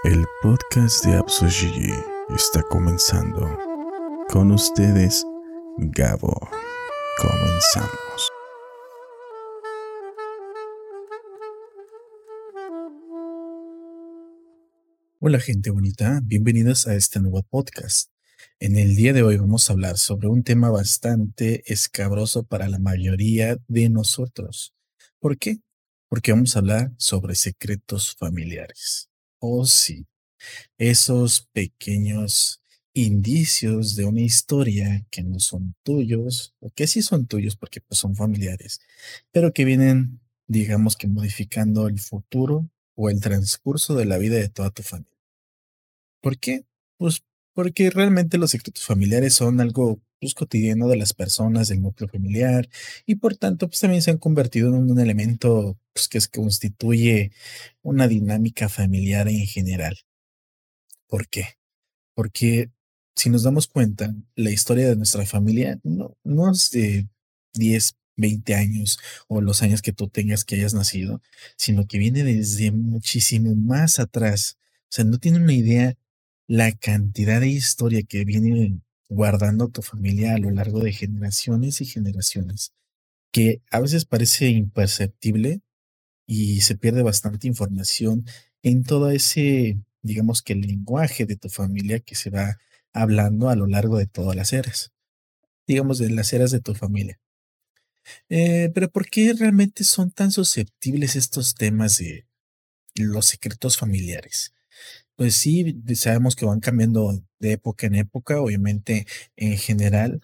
El podcast de Gigi está comenzando. Con ustedes, Gabo. Comenzamos. Hola gente bonita, bienvenidos a este nuevo podcast. En el día de hoy vamos a hablar sobre un tema bastante escabroso para la mayoría de nosotros. ¿Por qué? Porque vamos a hablar sobre secretos familiares. Oh, sí. Esos pequeños indicios de una historia que no son tuyos, o que sí son tuyos porque pues, son familiares, pero que vienen, digamos que modificando el futuro o el transcurso de la vida de toda tu familia. ¿Por qué? Pues porque realmente los secretos familiares son algo pues, cotidiano de las personas, del núcleo familiar, y por tanto, pues también se han convertido en un elemento pues, que constituye una dinámica familiar en general. ¿Por qué? Porque si nos damos cuenta, la historia de nuestra familia no, no es de 10, 20 años o los años que tú tengas que hayas nacido, sino que viene desde muchísimo más atrás. O sea, no tiene una idea la cantidad de historia que viene guardando tu familia a lo largo de generaciones y generaciones, que a veces parece imperceptible y se pierde bastante información en todo ese, digamos que el lenguaje de tu familia que se va hablando a lo largo de todas las eras, digamos de las eras de tu familia. Eh, pero ¿por qué realmente son tan susceptibles estos temas de los secretos familiares? Pues sí, sabemos que van cambiando de época en época, obviamente en general,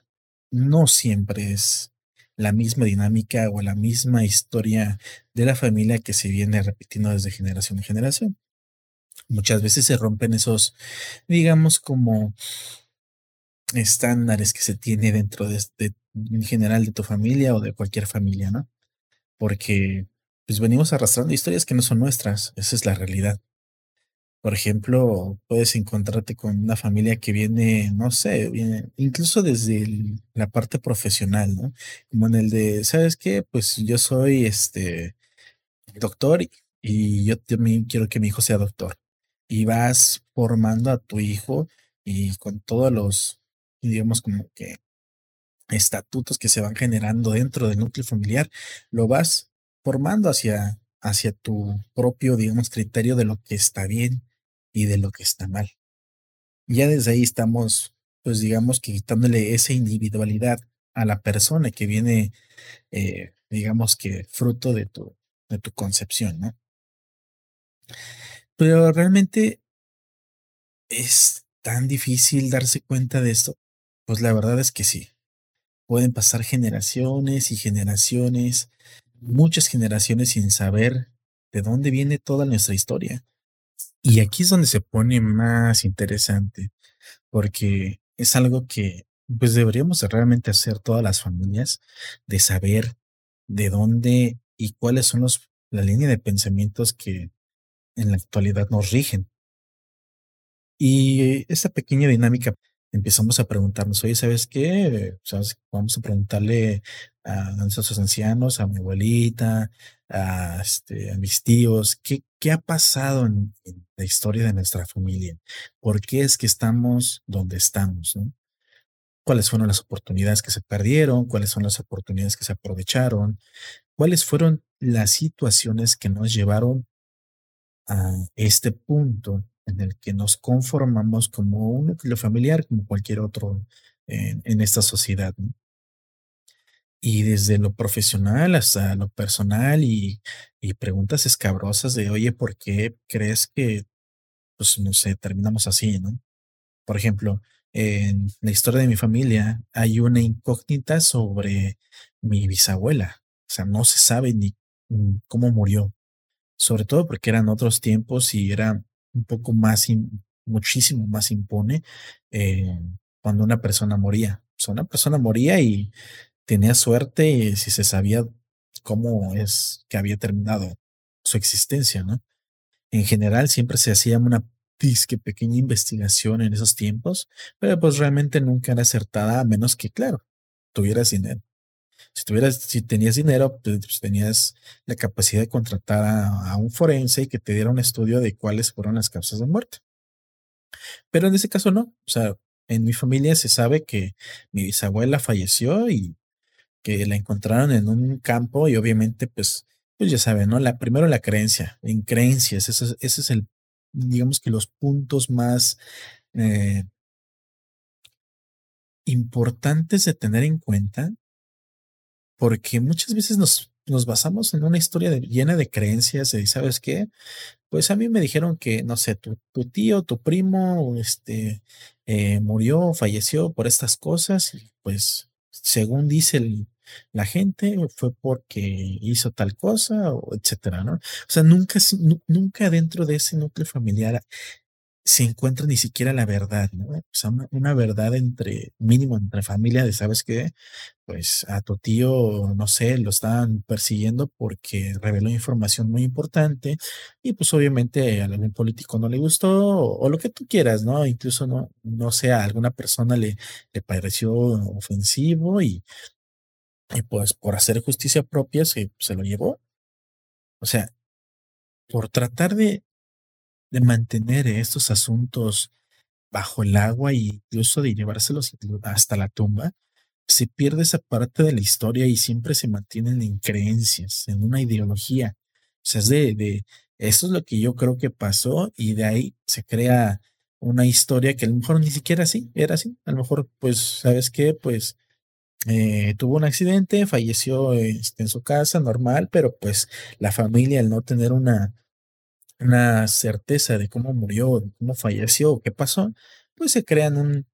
no siempre es la misma dinámica o la misma historia de la familia que se viene repitiendo desde generación en generación. Muchas veces se rompen esos, digamos, como estándares que se tiene dentro de, en general de tu familia o de cualquier familia, ¿no? Porque pues venimos arrastrando historias que no son nuestras, esa es la realidad. Por ejemplo, puedes encontrarte con una familia que viene, no sé, viene incluso desde la parte profesional, ¿no? Como en el de, ¿sabes qué? Pues yo soy este doctor y yo también quiero que mi hijo sea doctor. Y vas formando a tu hijo y con todos los, digamos, como que estatutos que se van generando dentro del núcleo familiar, lo vas formando hacia, hacia tu propio, digamos, criterio de lo que está bien y de lo que está mal. Ya desde ahí estamos, pues digamos que quitándole esa individualidad a la persona que viene, eh, digamos que fruto de tu, de tu concepción, ¿no? Pero realmente es tan difícil darse cuenta de esto. Pues la verdad es que sí. Pueden pasar generaciones y generaciones, muchas generaciones sin saber de dónde viene toda nuestra historia. Y aquí es donde se pone más interesante, porque es algo que pues deberíamos realmente hacer todas las familias, de saber de dónde y cuáles son los, la línea de pensamientos que en la actualidad nos rigen. Y esa pequeña dinámica empezamos a preguntarnos, oye, ¿sabes qué? Vamos a preguntarle a nuestros ancianos, a mi abuelita, a, este, a mis tíos, ¿qué, qué ha pasado en, la historia de nuestra familia? ¿Por qué es que estamos donde estamos? ¿Cuáles fueron las oportunidades que se perdieron? ¿Cuáles son las oportunidades que se aprovecharon? ¿Cuáles fueron las situaciones que nos llevaron a este punto en el que nos conformamos como un núcleo familiar, como cualquier otro en, esta sociedad. Y desde lo profesional hasta lo personal y, y, preguntas escabrosas de, oye, ¿por qué crees que, pues, no sé, terminamos así, ¿no? Por ejemplo, en la historia de mi familia hay una incógnita sobre mi bisabuela. O sea, no se sabe ni mm, cómo murió. Sobre todo porque eran otros tiempos y era un poco más, muchísimo más impone eh, cuando una persona moría. Una persona moría y tenía suerte si se sabía cómo es que había terminado su existencia, ¿no? En general siempre se hacía una disque pequeña investigación en esos tiempos, pero pues realmente nunca era acertada a menos que, claro, tuvieras dinero. Si tuvieras, si tenías dinero, pues, pues tenías la capacidad de contratar a, un forense y que te diera un estudio de cuáles fueron las causas de muerte. Pero en ese caso no. O sea, en mi familia se sabe que mi bisabuela falleció y que la encontraron en un campo y obviamente pues, pues ya saben, ¿no? La, primero la creencia, en creencias, ese, ese es el, digamos que los puntos más eh, importantes de tener en cuenta, porque muchas veces nos, nos basamos en una historia llena de creencias y sabes qué, pues a mí me dijeron que, no sé, tu, tío, tu primo, este, eh, murió, falleció por estas cosas y pues según dice la gente, fue porque hizo tal cosa, o etcétera, ¿no? O sea, nunca, nunca dentro de ese núcleo familiar se encuentra ni siquiera la verdad, ¿no? O sea, una, verdad entre, mínimo entre familia de, ¿sabes qué? Pues a tu tío, no sé, lo estaban persiguiendo porque reveló información muy importante y pues obviamente a algún político no le gustó o, lo que tú quieras, ¿no? Incluso no, no sé, a alguna persona le, le pareció ofensivo y, y pues por hacer justicia propia se, se lo llevó. O sea, por tratar de, de mantener estos asuntos bajo el agua e incluso de llevárselos hasta la tumba, se pierde esa parte de la historia y siempre se mantienen en creencias, en una ideología. O sea, es de, de eso es lo que yo creo que pasó y de ahí se crea una historia que a lo mejor ni siquiera así, era así. A lo mejor, pues, ¿sabes qué? Pues eh, tuvo un accidente, falleció este, en su casa, normal, pero pues la familia, al no tener una, una certeza de cómo murió, cómo falleció, qué pasó, pues se crean un,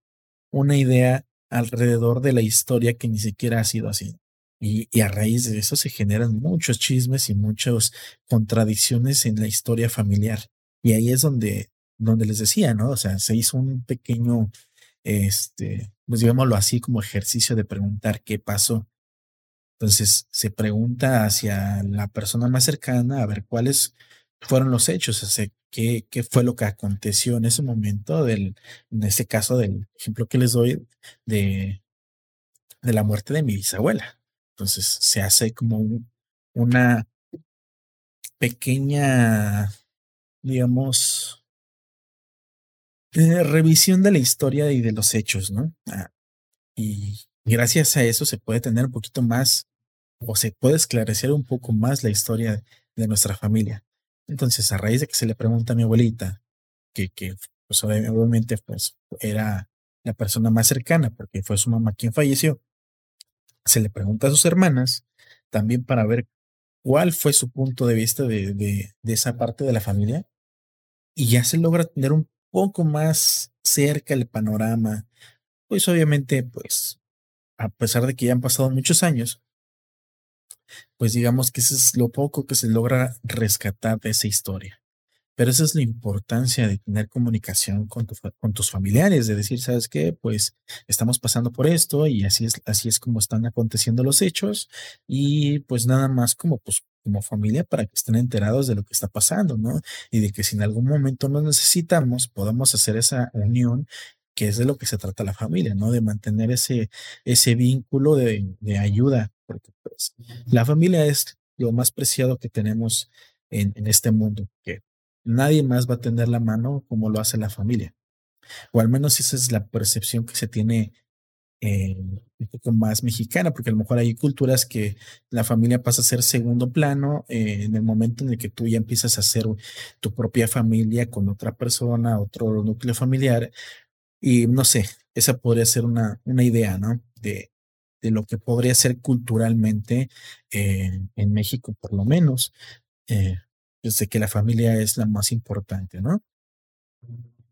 una idea alrededor de la historia que ni siquiera ha sido así. Y, a raíz de eso se generan muchos chismes y muchas contradicciones en la historia familiar. Y ahí es donde, donde les decía, ¿no? O sea, se hizo un pequeño, este, pues digámoslo así, como ejercicio de preguntar qué pasó. Entonces se pregunta hacia la persona más cercana a ver cuáles fueron los hechos, o sea, qué, qué fue lo que aconteció en ese momento, del, en este caso del ejemplo que les doy de, de la muerte de mi bisabuela. Entonces se hace como una pequeña, digamos, eh, revisión de la historia y de los hechos, ¿no? Ah, y gracias a eso se puede tener un poquito más o se puede esclarecer un poco más la historia de nuestra familia. Entonces, a raíz de que se le pregunta a mi abuelita, que, que pues obviamente pues, era la persona más cercana, porque fue su mamá quien falleció, se le pregunta a sus hermanas también para ver cuál fue su punto de vista de, de, esa parte de la familia, y ya se logra tener un poco más cerca el panorama, pues obviamente, pues, a pesar de que ya han pasado muchos años, pues digamos que eso es lo poco que se logra rescatar de esa historia. Pero esa es la importancia de tener comunicación con, con tus familiares, de decir, ¿sabes qué? Pues estamos pasando por esto y así es, así es como están aconteciendo los hechos y pues nada más como pues como familia para que estén enterados de lo que está pasando, ¿no? Y de que si en algún momento nos necesitamos, podamos hacer esa unión que es de lo que se trata la familia, ¿no? De mantener ese, ese vínculo de ayuda porque pues, la familia es lo más preciado que tenemos en, este mundo, que nadie más va a tener la mano como lo hace la familia. O al menos esa es la percepción que se tiene eh, un poco más mexicana, porque a lo mejor hay culturas que la familia pasa a ser segundo plano eh, en el momento en el que tú ya empiezas a hacer tu propia familia con otra persona, otro núcleo familiar. Y no sé, esa podría ser una, una idea, ¿no? De, de lo que podría ser culturalmente eh, en México, por lo menos. Eh, sé que la familia es la más importante, ¿no?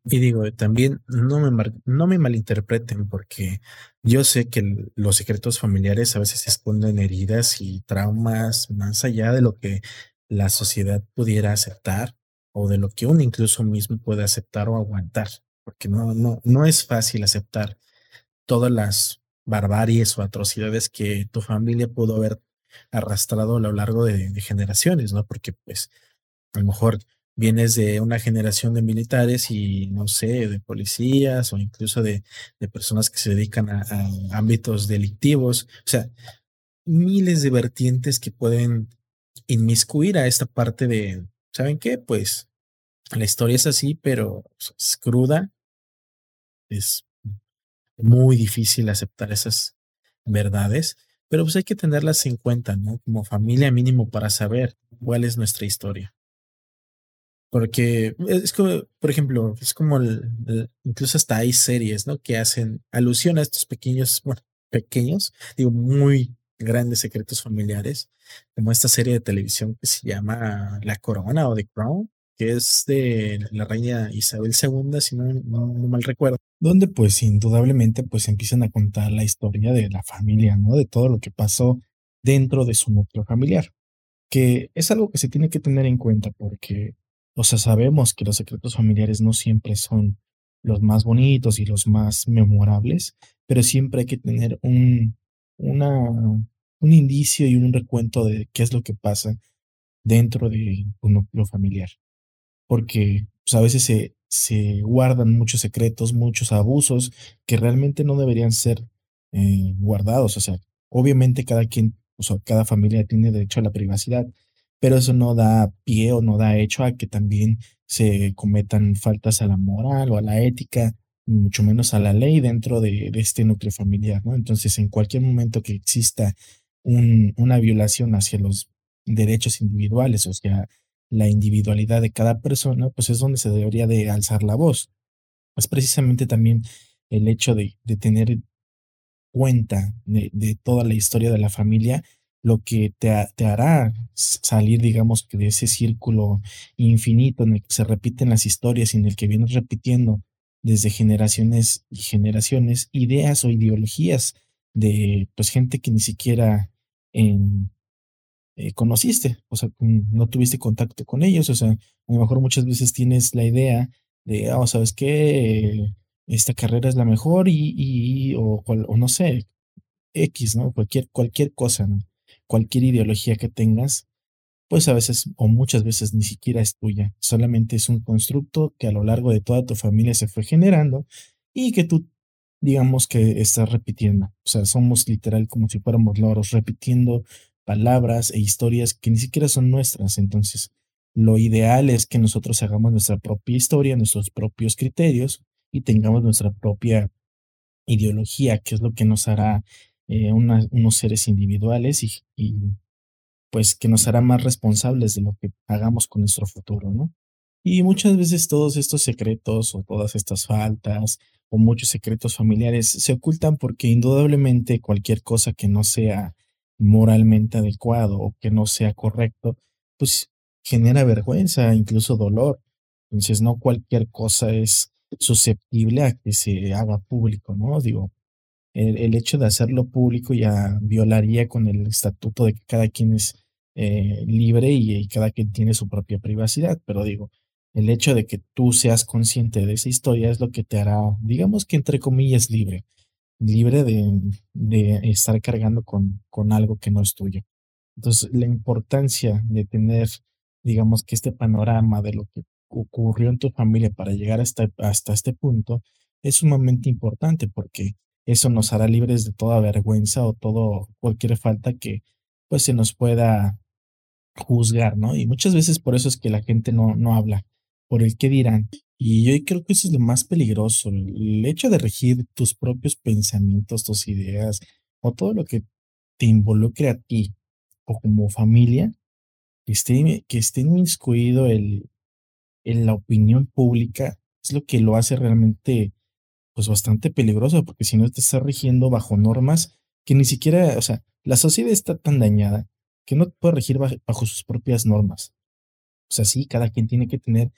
Y digo, también no me, no me malinterpreten porque yo sé que los secretos familiares a veces esconden heridas y traumas más allá de lo que la sociedad pudiera aceptar o de lo que uno incluso mismo puede aceptar o aguantar, porque no, no, no es fácil aceptar todas las barbaries o atrocidades que tu familia pudo haber arrastrado a lo largo de, generaciones, ¿no? Porque pues a lo mejor vienes de una generación de militares y no sé, de policías o incluso de, de personas que se dedican a, a, ámbitos delictivos. O sea, miles de vertientes que pueden inmiscuir a esta parte de, ¿saben qué? Pues la historia es así, pero es cruda. Es muy difícil aceptar esas verdades, pero pues hay que tenerlas en cuenta, ¿no? Como familia mínimo para saber cuál es nuestra historia. Porque es como, por ejemplo, es como incluso hasta hay series, ¿no? Que hacen alusión a estos pequeños, bueno, pequeños, digo, muy grandes secretos familiares, como esta serie de televisión que se llama La Corona o The Crown, que es de la reina Isabel II, si no, no, mal recuerdo, donde pues indudablemente pues empiezan a contar la historia de la familia, ¿no? De todo lo que pasó dentro de su núcleo familiar, que es algo que se tiene que tener en cuenta porque o sea, sabemos que los secretos familiares no siempre son los más bonitos y los más memorables, pero siempre hay que tener un, una, un indicio y un recuento de qué es lo que pasa dentro de un núcleo familiar. Porque pues, a veces se, se guardan muchos secretos, muchos abusos que realmente no deberían ser eh, guardados. O sea, obviamente cada quien, o sea, cada familia tiene derecho a la privacidad, pero eso no da pie o no da hecho a que también se cometan faltas a la moral o a la ética, mucho menos a la ley dentro de, este núcleo familiar, ¿no? Entonces, en cualquier momento que exista una violación hacia los derechos individuales, o sea, la individualidad de cada persona, pues es donde se debería de alzar la voz. Es precisamente también el hecho de, tener cuenta de toda la historia de la familia lo que te, te, hará salir, digamos, de ese círculo infinito en el que se repiten las historias y en el que vienes repitiendo desde generaciones y generaciones ideas o ideologías de pues gente que ni siquiera eh, conociste, o sea, no tuviste contacto con ellos, o sea, a lo mejor muchas veces tienes la idea de, oh, ¿sabes qué? Esta carrera es la mejor y, y o, o no sé, X, ¿no? Cualquier, cualquier cosa, ¿no? cualquier ideología que tengas, pues a veces o muchas veces ni siquiera es tuya, solamente es un constructo que a lo largo de toda tu familia se fue generando y que tú digamos que estás repitiendo. O sea, somos literal como si fuéramos loros repitiendo palabras e historias que ni siquiera son nuestras. Entonces, lo ideal es que nosotros hagamos nuestra propia historia, nuestros propios criterios y tengamos nuestra propia ideología, que es lo que nos hará eh, unos seres individuales y, pues que nos hará más responsables de lo que hagamos con nuestro futuro, ¿no? Y muchas veces todos estos secretos o todas estas faltas o muchos secretos familiares se ocultan porque indudablemente cualquier cosa que no sea moralmente adecuado o que no sea correcto, pues genera vergüenza, incluso dolor. Entonces no cualquier cosa es susceptible a que se haga público, ¿no? Digo, el, hecho de hacerlo público ya violaría con el estatuto de que cada quien es eh, libre y, cada quien tiene su propia privacidad. Pero digo, el hecho de que tú seas consciente de esa historia es lo que te hará, digamos que entre comillas, libre, libre de, de estar cargando con, con algo que no es tuyo. Entonces, la importancia de tener, digamos que este panorama de lo que ocurrió en tu familia para llegar hasta, hasta este punto es sumamente importante porque eso nos hará libres de toda vergüenza o todo cualquier falta que pues se nos pueda juzgar, ¿no? Y muchas veces por eso es que la gente no, no habla, por el qué dirán. Y yo creo que eso es lo más peligroso, el hecho de regir tus propios pensamientos, tus ideas o todo lo que te involucre a ti o como familia, que esté, que esté inmiscuido el, en la opinión pública, es lo que lo hace realmente pues bastante peligroso, porque si no te está rigiendo bajo normas que ni siquiera, o sea, la sociedad está tan dañada que no puede regir bajo, sus propias normas. O sea, sí, cada quien tiene que tener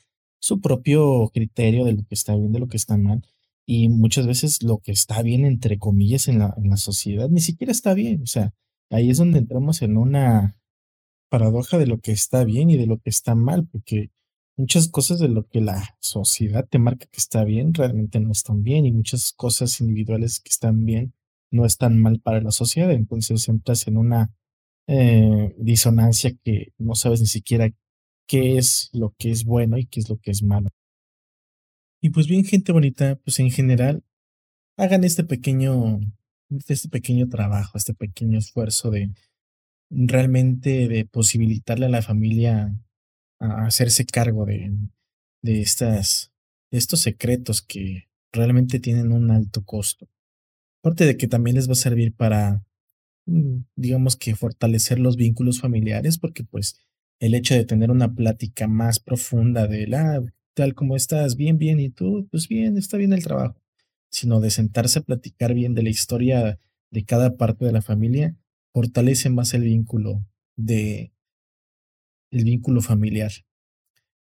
su propio criterio de lo que está bien, de lo que está mal. Y muchas veces lo que está bien, entre comillas, en la, en la sociedad, ni siquiera está bien. O sea, ahí es donde entramos en una paradoja de lo que está bien y de lo que está mal, porque muchas cosas de lo que la sociedad te marca que está bien realmente no están bien y muchas cosas individuales que están bien no están mal para la sociedad. Entonces entras en una eh, disonancia que no sabes ni siquiera qué es lo que es bueno y qué es lo que es malo. Y pues bien, gente bonita, pues en general, hagan este pequeño este pequeño trabajo, este pequeño esfuerzo de realmente de posibilitarle a la familia a hacerse cargo de, de estas, de estos secretos que realmente tienen un alto costo. Aparte de que también les va a servir para, mm, digamos que fortalecer los vínculos familiares, porque pues el hecho de tener una plática más profunda de la, tal como estás, bien, bien, y tú, pues bien, está bien el trabajo, sino de sentarse a platicar bien de la historia de cada parte de la familia, fortalece más el vínculo de el vínculo familiar.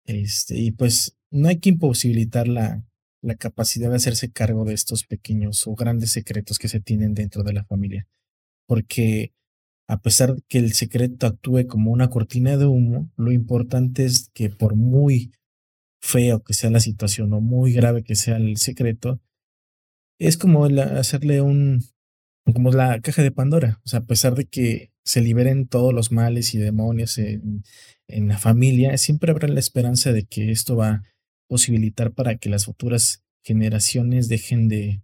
Este, y pues no hay que imposibilitar la, la capacidad de hacerse cargo de estos pequeños o grandes secretos que se tienen dentro de la familia. Porque a pesar de que el secreto actúe como una cortina de humo, lo importante es que por muy feo que sea la situación o muy grave que sea el secreto, es como hacerle un, como la caja de Pandora. O sea, a pesar de que se liberen todos los males y demonios en, en la familia, siempre habrá la esperanza de que esto va a posibilitar para que las futuras generaciones dejen de,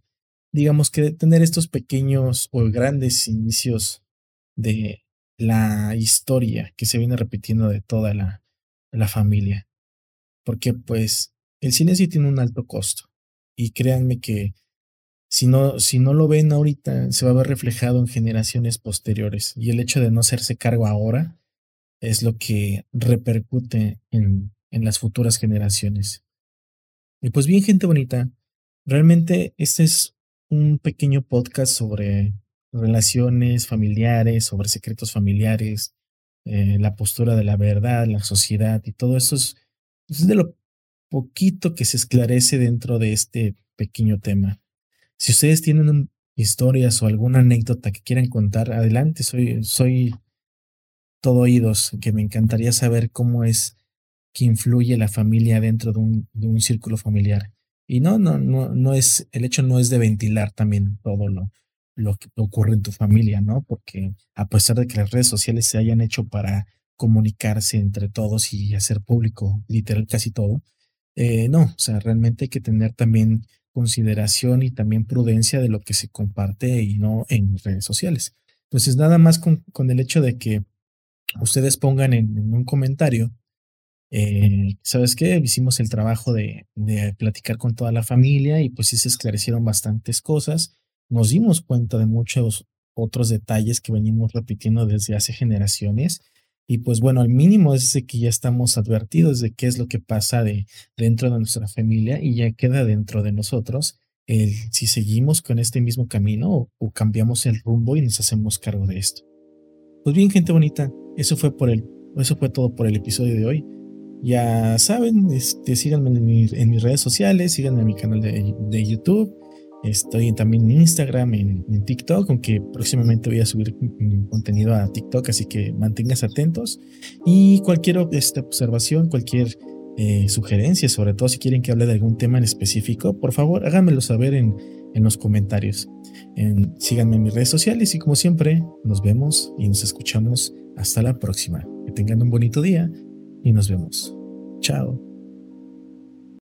digamos que, de tener estos pequeños o grandes inicios de la historia que se viene repitiendo de toda la, la familia. Porque pues el silencio tiene un alto costo. Y créanme que si no, si no lo ven ahorita, se va a ver reflejado en generaciones posteriores. Y el hecho de no hacerse cargo ahora es lo que repercute en, en las futuras generaciones. Y pues bien, gente bonita, realmente este es un pequeño podcast sobre relaciones familiares, sobre secretos familiares, eh, la postura de la verdad, la sociedad y todo eso es, es de lo poquito que se esclarece dentro de este pequeño tema. Si ustedes tienen historias o alguna anécdota que quieran contar, adelante, soy, soy todo oídos, que me encantaría saber cómo es que influye la familia dentro de un, de un círculo familiar. Y no, no, no, no es, el hecho no es de ventilar también todo lo, lo que ocurre en tu familia, ¿no? Porque a pesar de que las redes sociales se hayan hecho para comunicarse entre todos y hacer público literal casi todo, eh, no, o sea, realmente hay que tener también consideración y también prudencia de lo que se comparte y no en redes sociales. Entonces, nada más con, con el hecho de que ustedes pongan en, un comentario, eh, ¿sabes qué? Hicimos el trabajo de, de, platicar con toda la familia y pues se esclarecieron bastantes cosas. Nos dimos cuenta de muchos otros detalles que venimos repitiendo desde hace generaciones. Y pues bueno, al mínimo es de que ya estamos advertidos de qué es lo que pasa de dentro de nuestra familia y ya queda dentro de nosotros el si seguimos con este mismo camino o, cambiamos el rumbo y nos hacemos cargo de esto. Pues bien, gente bonita, eso fue por el, eso fue todo por el episodio de hoy. Ya saben, este, síganme en, mis redes sociales, síganme en mi canal de, de YouTube. Estoy también en Instagram, en, TikTok, aunque próximamente voy a subir contenido a TikTok, así que manténganse atentos. Y cualquier esta observación, cualquier eh, sugerencia, sobre todo si quieren que hable de algún tema en específico, por favor háganmelo saber en, en los comentarios. síganme en mis redes sociales y como siempre, nos vemos y nos escuchamos hasta la próxima. Que tengan un bonito día y nos vemos. Chao.